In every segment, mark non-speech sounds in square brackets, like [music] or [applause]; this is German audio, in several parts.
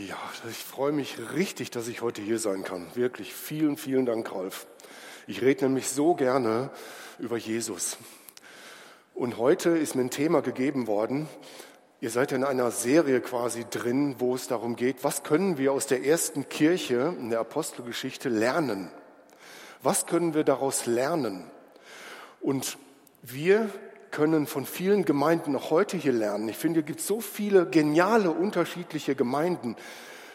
Ja, ich freue mich richtig, dass ich heute hier sein kann. Wirklich vielen, vielen Dank, Ralf. Ich rede nämlich so gerne über Jesus. Und heute ist mir ein Thema gegeben worden. Ihr seid in einer Serie quasi drin, wo es darum geht, was können wir aus der ersten Kirche in der Apostelgeschichte lernen? Was können wir daraus lernen? Und wir können von vielen Gemeinden noch heute hier lernen. Ich finde, es gibt so viele geniale, unterschiedliche Gemeinden.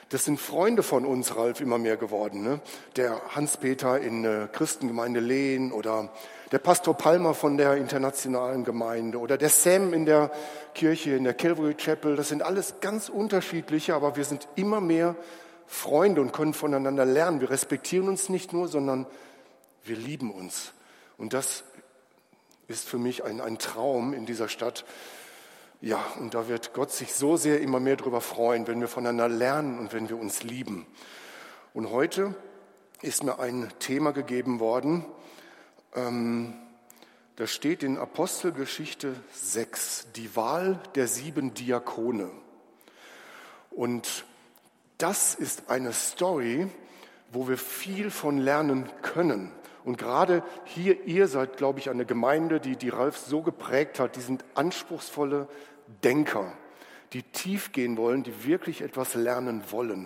Das sind Freunde von uns, Ralf, immer mehr geworden. Ne? Der Hans-Peter in der Christengemeinde Lehn oder der Pastor Palmer von der internationalen Gemeinde oder der Sam in der Kirche, in der Calvary Chapel. Das sind alles ganz unterschiedliche, aber wir sind immer mehr Freunde und können voneinander lernen. Wir respektieren uns nicht nur, sondern wir lieben uns. Und das ist für mich ein, ein Traum in dieser Stadt. Ja, und da wird Gott sich so sehr immer mehr darüber freuen, wenn wir voneinander lernen und wenn wir uns lieben. Und heute ist mir ein Thema gegeben worden, ähm, das steht in Apostelgeschichte 6, die Wahl der sieben Diakone. Und das ist eine Story, wo wir viel von lernen können. Und gerade hier, ihr seid, glaube ich, eine Gemeinde, die, die Ralf so geprägt hat. Die sind anspruchsvolle Denker, die tief gehen wollen, die wirklich etwas lernen wollen.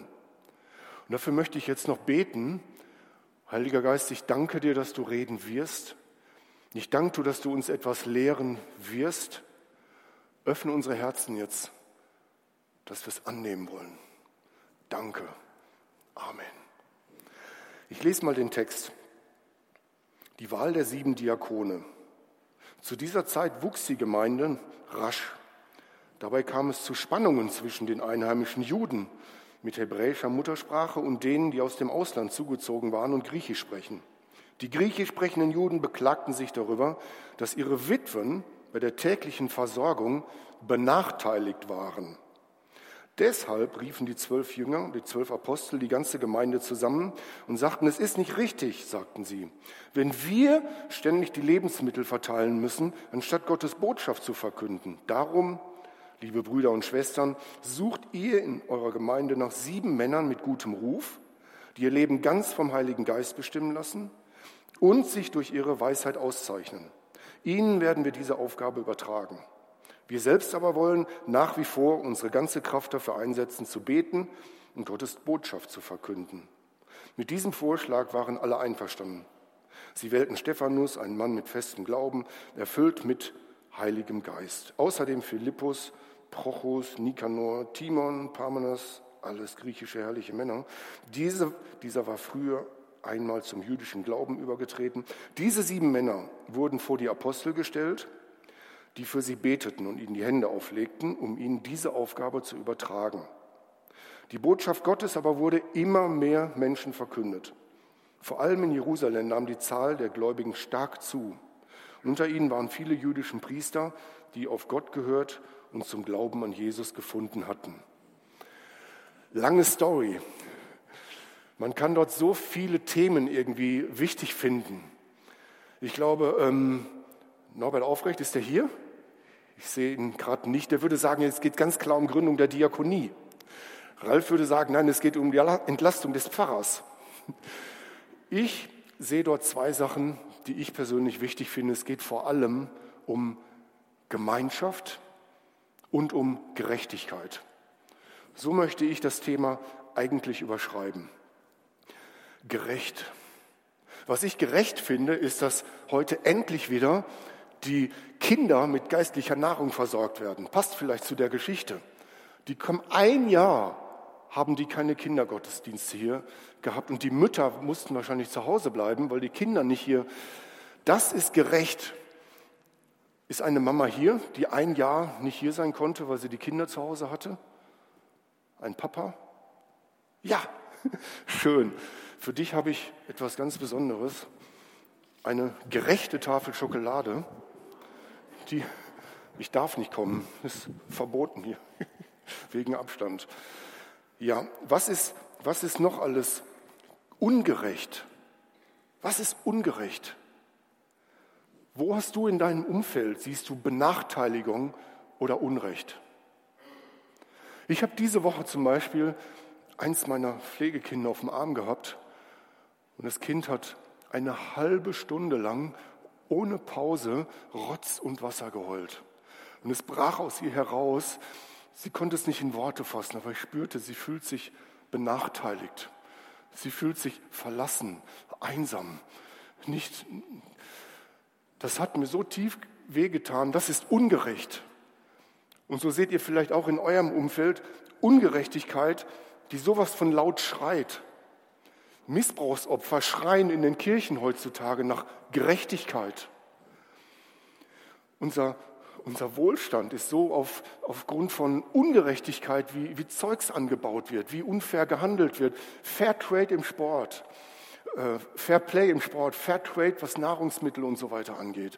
Und dafür möchte ich jetzt noch beten. Heiliger Geist, ich danke dir, dass du reden wirst. Ich danke dir, dass du uns etwas lehren wirst. Öffne unsere Herzen jetzt, dass wir es annehmen wollen. Danke. Amen. Ich lese mal den Text. Die Wahl der sieben Diakone. Zu dieser Zeit wuchs die Gemeinde rasch. Dabei kam es zu Spannungen zwischen den einheimischen Juden mit hebräischer Muttersprache und denen, die aus dem Ausland zugezogen waren und Griechisch sprechen. Die griechisch sprechenden Juden beklagten sich darüber, dass ihre Witwen bei der täglichen Versorgung benachteiligt waren. Deshalb riefen die zwölf Jünger, die zwölf Apostel, die ganze Gemeinde zusammen und sagten, es ist nicht richtig, sagten sie, wenn wir ständig die Lebensmittel verteilen müssen, anstatt Gottes Botschaft zu verkünden. Darum, liebe Brüder und Schwestern, sucht ihr in eurer Gemeinde nach sieben Männern mit gutem Ruf, die ihr Leben ganz vom Heiligen Geist bestimmen lassen und sich durch ihre Weisheit auszeichnen. Ihnen werden wir diese Aufgabe übertragen. Wir selbst aber wollen nach wie vor unsere ganze Kraft dafür einsetzen, zu beten und Gottes Botschaft zu verkünden. Mit diesem Vorschlag waren alle einverstanden. Sie wählten Stephanus, einen Mann mit festem Glauben, erfüllt mit Heiligem Geist. Außerdem Philippus, Prochus, Nikanor, Timon, Parmenas, alles griechische herrliche Männer. Diese, dieser war früher einmal zum jüdischen Glauben übergetreten. Diese sieben Männer wurden vor die Apostel gestellt die für sie beteten und ihnen die Hände auflegten, um ihnen diese Aufgabe zu übertragen. Die Botschaft Gottes aber wurde immer mehr Menschen verkündet. Vor allem in Jerusalem nahm die Zahl der Gläubigen stark zu. Unter ihnen waren viele jüdische Priester, die auf Gott gehört und zum Glauben an Jesus gefunden hatten. Lange Story. Man kann dort so viele Themen irgendwie wichtig finden. Ich glaube, ähm, Norbert Aufrecht, ist der hier? Ich sehe ihn gerade nicht. Der würde sagen, es geht ganz klar um Gründung der Diakonie. Ralf würde sagen, nein, es geht um die Entlastung des Pfarrers. [laughs] Ich sehe dort zwei Sachen, die ich persönlich wichtig finde. Es geht vor allem um Gemeinschaft und um Gerechtigkeit. So möchte ich das Thema eigentlich überschreiben. Gerecht. Was ich gerecht finde, ist, dass heute endlich wieder die Kinder mit geistlicher Nahrung versorgt werden. Passt vielleicht zu der Geschichte. Die kommen ein Jahr, haben die keine Kindergottesdienste hier gehabt und die Mütter mussten wahrscheinlich zu Hause bleiben, weil die Kinder nicht hier. Das ist gerecht. Ist eine Mama hier, die ein Jahr nicht hier sein konnte, weil sie die Kinder zu Hause hatte? Ein Papa? Ja, [laughs] schön. Für dich habe ich etwas ganz Besonderes. Eine gerechte Tafel Schokolade die, ich darf nicht kommen, ist verboten hier, [laughs] wegen Abstand. Ja, was ist, was ist noch alles ungerecht? Was ist ungerecht? Wo hast du in deinem Umfeld, siehst du Benachteiligung oder Unrecht? Ich habe diese Woche zum Beispiel eins meiner Pflegekinder auf dem Arm gehabt und das Kind hat eine halbe Stunde lang ohne Pause Rotz und Wasser geheult. Und es brach aus ihr heraus. Sie konnte es nicht in Worte fassen, aber ich spürte, sie fühlt sich benachteiligt. Sie fühlt sich verlassen, einsam. Nicht, das hat mir so tief wehgetan, das ist ungerecht. Und so seht ihr vielleicht auch in eurem Umfeld Ungerechtigkeit, die sowas von laut schreit. Missbrauchsopfer schreien in den Kirchen heutzutage nach Gerechtigkeit. Unser, unser Wohlstand ist so auf, aufgrund von Ungerechtigkeit, wie, wie Zeugs angebaut wird, wie unfair gehandelt wird. Fair Trade im Sport, äh, Fair Play im Sport, Fair Trade, was Nahrungsmittel und so weiter angeht.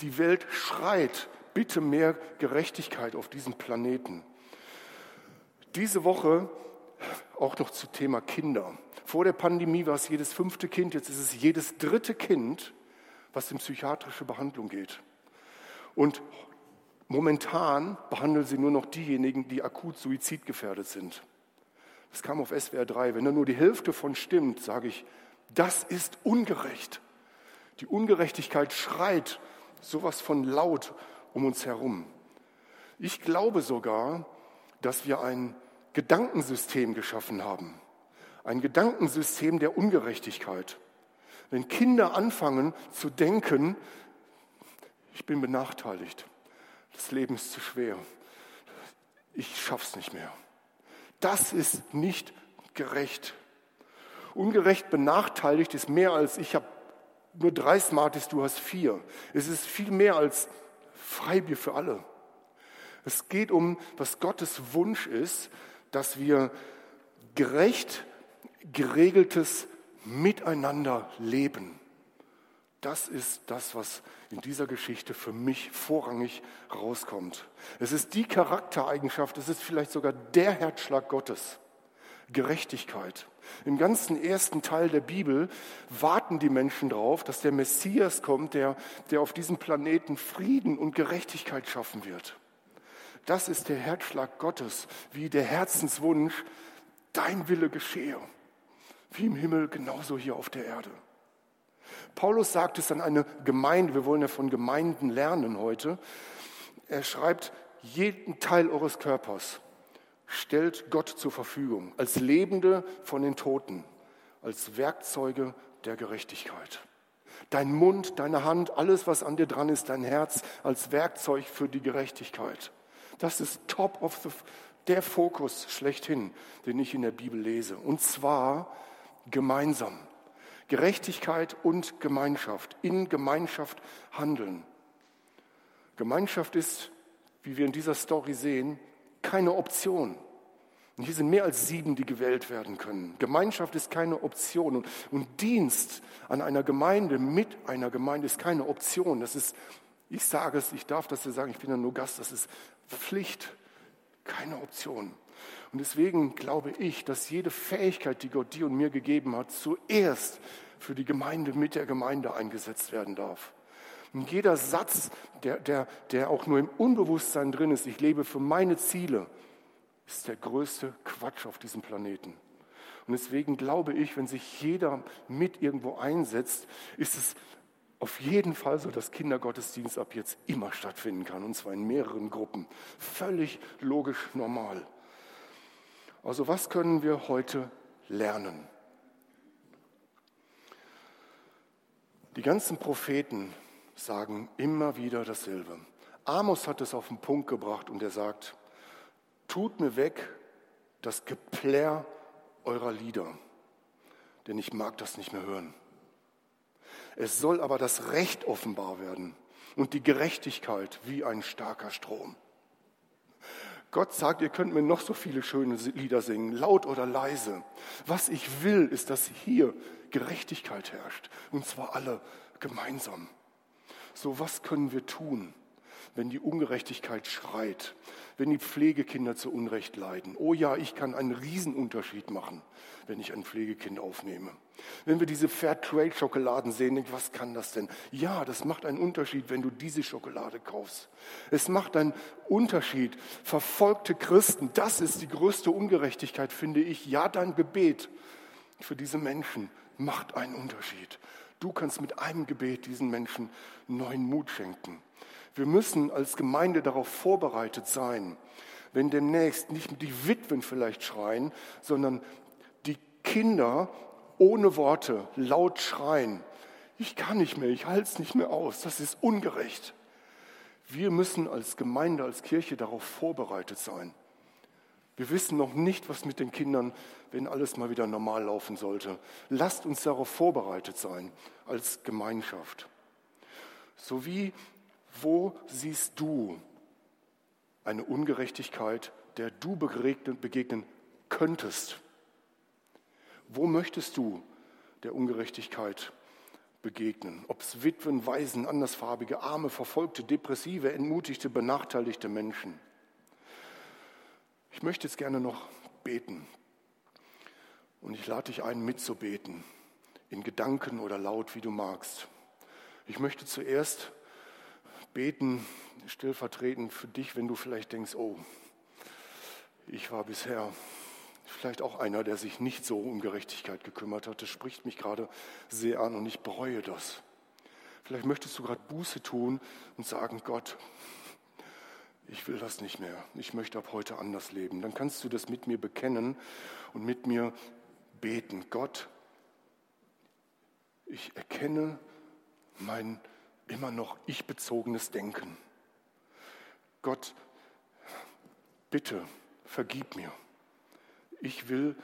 Die Welt schreit, bitte mehr Gerechtigkeit auf diesem Planeten. Diese Woche auch noch zu Thema Kinder. Vor der Pandemie war es jedes fünfte Kind, jetzt ist es jedes dritte Kind, was in psychiatrische Behandlung geht. Und momentan behandeln sie nur noch diejenigen, die akut suizidgefährdet sind. Das kam auf SWR 3. Wenn da nur die Hälfte von stimmt, sage ich, das ist ungerecht. Die Ungerechtigkeit schreit sowas von laut um uns herum. Ich glaube sogar, dass wir ein Gedankensystem geschaffen haben. Ein Gedankensystem der Ungerechtigkeit. Wenn Kinder anfangen zu denken, ich bin benachteiligt, das Leben ist zu schwer, ich schaff's nicht mehr. Das ist nicht gerecht. Ungerecht benachteiligt ist mehr als ich habe nur drei Smarties, du hast vier. Es ist viel mehr als Freibier für alle. Es geht um, was Gottes Wunsch ist, dass wir gerecht geregeltes Miteinander leben. Das ist das, was in dieser Geschichte für mich vorrangig rauskommt. Es ist die Charaktereigenschaft, es ist vielleicht sogar der Herzschlag Gottes. Gerechtigkeit. Im ganzen ersten Teil der Bibel warten die Menschen darauf, dass der Messias kommt, der, der auf diesem Planeten Frieden und Gerechtigkeit schaffen wird. Das ist der Herzschlag Gottes, wie der Herzenswunsch, dein Wille geschehe, wie im Himmel, genauso hier auf der Erde. Paulus sagt es an eine Gemeinde, wir wollen ja von Gemeinden lernen heute. Er schreibt, jeden Teil eures Körpers stellt Gott zur Verfügung, als Lebende von den Toten, als Werkzeuge der Gerechtigkeit. Dein Mund, deine Hand, alles, was an dir dran ist, dein Herz als Werkzeug für die Gerechtigkeit. Das ist top of the, der Fokus schlechthin, den ich in der Bibel lese. Und zwar gemeinsam. Gerechtigkeit und Gemeinschaft. In Gemeinschaft handeln. Gemeinschaft ist, wie wir in dieser Story sehen, keine Option. Und hier sind mehr als sieben, die gewählt werden können. Gemeinschaft ist keine Option. Und, und Dienst an einer Gemeinde, mit einer Gemeinde ist keine Option. Das ist, ich sage es, ich darf das ja sagen, ich bin ja nur Gast, das ist Pflicht, keine Option. Und deswegen glaube ich, dass jede Fähigkeit, die Gott dir und mir gegeben hat, zuerst für die Gemeinde mit der Gemeinde eingesetzt werden darf. Und jeder Satz, der, der, der auch nur im Unbewusstsein drin ist, ich lebe für meine Ziele, ist der größte Quatsch auf diesem Planeten. Und deswegen glaube ich, wenn sich jeder mit irgendwo einsetzt, ist es auf jeden Fall so, dass Kindergottesdienst ab jetzt immer stattfinden kann, und zwar in mehreren Gruppen. Völlig logisch normal. Also was können wir heute lernen? Die ganzen Propheten sagen immer wieder dasselbe. Amos hat es auf den Punkt gebracht und er sagt, tut mir weg das Geplär eurer Lieder, denn ich mag das nicht mehr hören. Es soll aber das Recht offenbar werden und die Gerechtigkeit wie ein starker Strom. Gott sagt, ihr könnt mir noch so viele schöne Lieder singen, laut oder leise. Was ich will, ist, dass hier Gerechtigkeit herrscht, und zwar alle gemeinsam. So, was können wir tun, wenn die Ungerechtigkeit schreit? Wenn die Pflegekinder zu Unrecht leiden. Oh ja, ich kann einen Riesenunterschied machen, wenn ich ein Pflegekind aufnehme. Wenn wir diese Fairtrade-Schokoladen sehen, denken, was kann das denn? Ja, das macht einen Unterschied, wenn du diese Schokolade kaufst. Es macht einen Unterschied. Verfolgte Christen, das ist die größte Ungerechtigkeit, finde ich. Ja, dein Gebet für diese Menschen macht einen Unterschied. Du kannst mit einem Gebet diesen Menschen neuen Mut schenken. Wir müssen als Gemeinde darauf vorbereitet sein, wenn demnächst nicht die Witwen vielleicht schreien, sondern die Kinder ohne Worte laut schreien. Ich kann nicht mehr, ich halte es nicht mehr aus, das ist ungerecht. Wir müssen als Gemeinde, als Kirche darauf vorbereitet sein. Wir wissen noch nicht, was mit den Kindern, wenn alles mal wieder normal laufen sollte. Lasst uns darauf vorbereitet sein als Gemeinschaft. So wie wo siehst du eine Ungerechtigkeit, der du begegnen könntest? Wo möchtest du der Ungerechtigkeit begegnen? Ob es Witwen, Waisen, andersfarbige, arme, verfolgte, depressive, entmutigte, benachteiligte Menschen. Ich möchte jetzt gerne noch beten. Und ich lade dich ein, mitzubeten, in Gedanken oder laut, wie du magst. Ich möchte zuerst beten, stellvertretend für dich, wenn du vielleicht denkst, oh, ich war bisher vielleicht auch einer, der sich nicht so um Gerechtigkeit gekümmert hat. Das spricht mich gerade sehr an und ich bereue das. Vielleicht möchtest du gerade Buße tun und sagen, Gott, ich will das nicht mehr. Ich möchte ab heute anders leben. Dann kannst du das mit mir bekennen und mit mir beten. Gott, ich erkenne mein immer noch ich-bezogenes Denken. Gott, bitte, vergib mir. Ich will,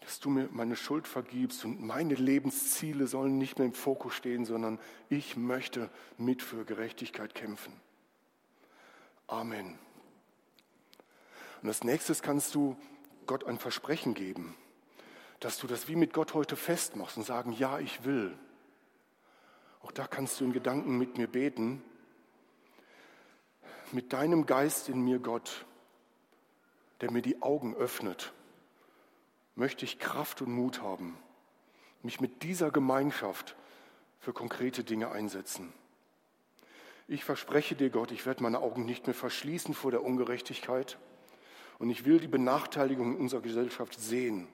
dass du mir meine Schuld vergibst und meine Lebensziele sollen nicht mehr im Fokus stehen, sondern ich möchte mit für Gerechtigkeit kämpfen. Amen. Und als nächstes kannst du Gott ein Versprechen geben, dass du das wie mit Gott heute festmachst und sagen, ja, ich will. Auch da kannst du in Gedanken mit mir beten. Mit deinem Geist in mir, Gott, der mir die Augen öffnet, möchte ich Kraft und Mut haben, mich mit dieser Gemeinschaft für konkrete Dinge einsetzen. Ich verspreche dir, Gott, ich werde meine Augen nicht mehr verschließen vor der Ungerechtigkeit und ich will die Benachteiligung in unserer Gesellschaft sehen.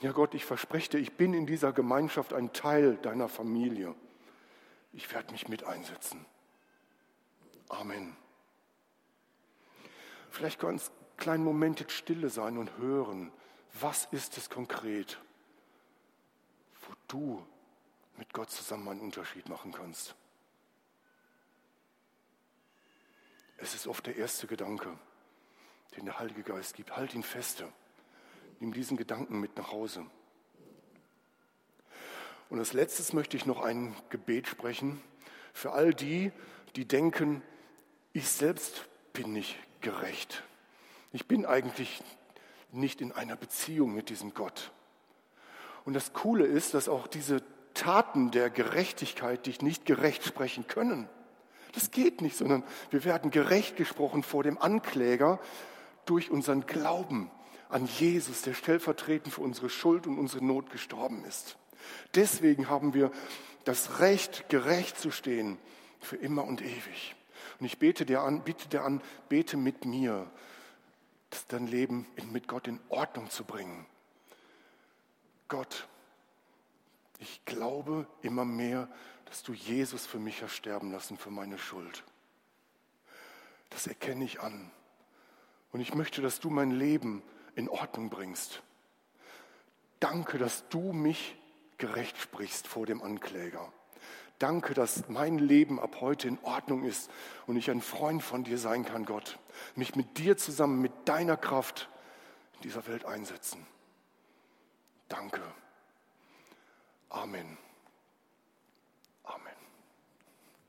Ja Gott, ich verspreche dir, ich bin in dieser Gemeinschaft ein Teil deiner Familie. Ich werde mich mit einsetzen. Amen. Vielleicht ganz kleinen Moment jetzt stille sein und hören, was ist es konkret, wo du mit Gott zusammen einen Unterschied machen kannst. Es ist oft der erste Gedanke, den der Heilige Geist gibt. Halt ihn feste. Nimm diesen Gedanken mit nach Hause. Und als letztes möchte ich noch ein Gebet sprechen für all die, die denken, ich selbst bin nicht gerecht. Ich bin eigentlich nicht in einer Beziehung mit diesem Gott. Und das Coole ist, dass auch diese Taten der Gerechtigkeit dich nicht gerecht sprechen können. Das geht nicht, sondern wir werden gerecht gesprochen vor dem Ankläger durch unseren Glauben an Jesus, der stellvertretend für unsere Schuld und unsere Not gestorben ist. Deswegen haben wir das Recht, gerecht zu stehen für immer und ewig. Und ich bete dir an, bitte dir an, bete mit mir, dein Leben mit Gott in Ordnung zu bringen. Gott, ich glaube immer mehr, dass du Jesus für mich hast sterben lassen, für meine Schuld. Das erkenne ich an. Und ich möchte, dass du mein Leben in Ordnung bringst. Danke, dass du mich gerecht sprichst vor dem Ankläger. Danke, dass mein Leben ab heute in Ordnung ist und ich ein Freund von dir sein kann, Gott. Mich mit dir zusammen, mit deiner Kraft in dieser Welt einsetzen. Danke. Amen.